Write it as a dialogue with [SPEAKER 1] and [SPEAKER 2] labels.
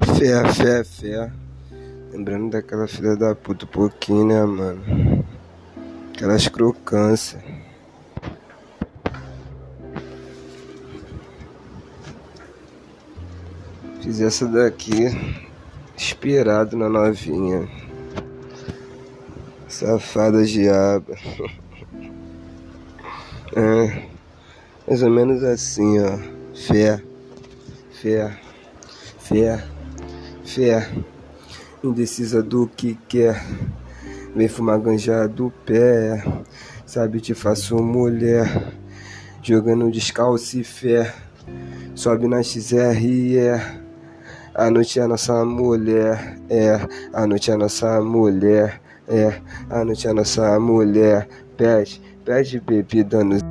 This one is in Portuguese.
[SPEAKER 1] Fé, fé, fé. Lembrando daquela filha da puta um pouquinho, né, mano? Aquelas crocâncias. Fiz essa daqui inspirado na novinha. Safada diaba. É, mais ou menos assim, ó. Fé, fé, fé, fé. Indecisa do que quer. Vem fumar ganja do pé. Sabe, te faço mulher. Jogando descalço e fé. Sobe na XR e é. A noite é nossa mulher, é. A noite é nossa mulher, é. A noite é nossa mulher. Pede, pede bebida nos.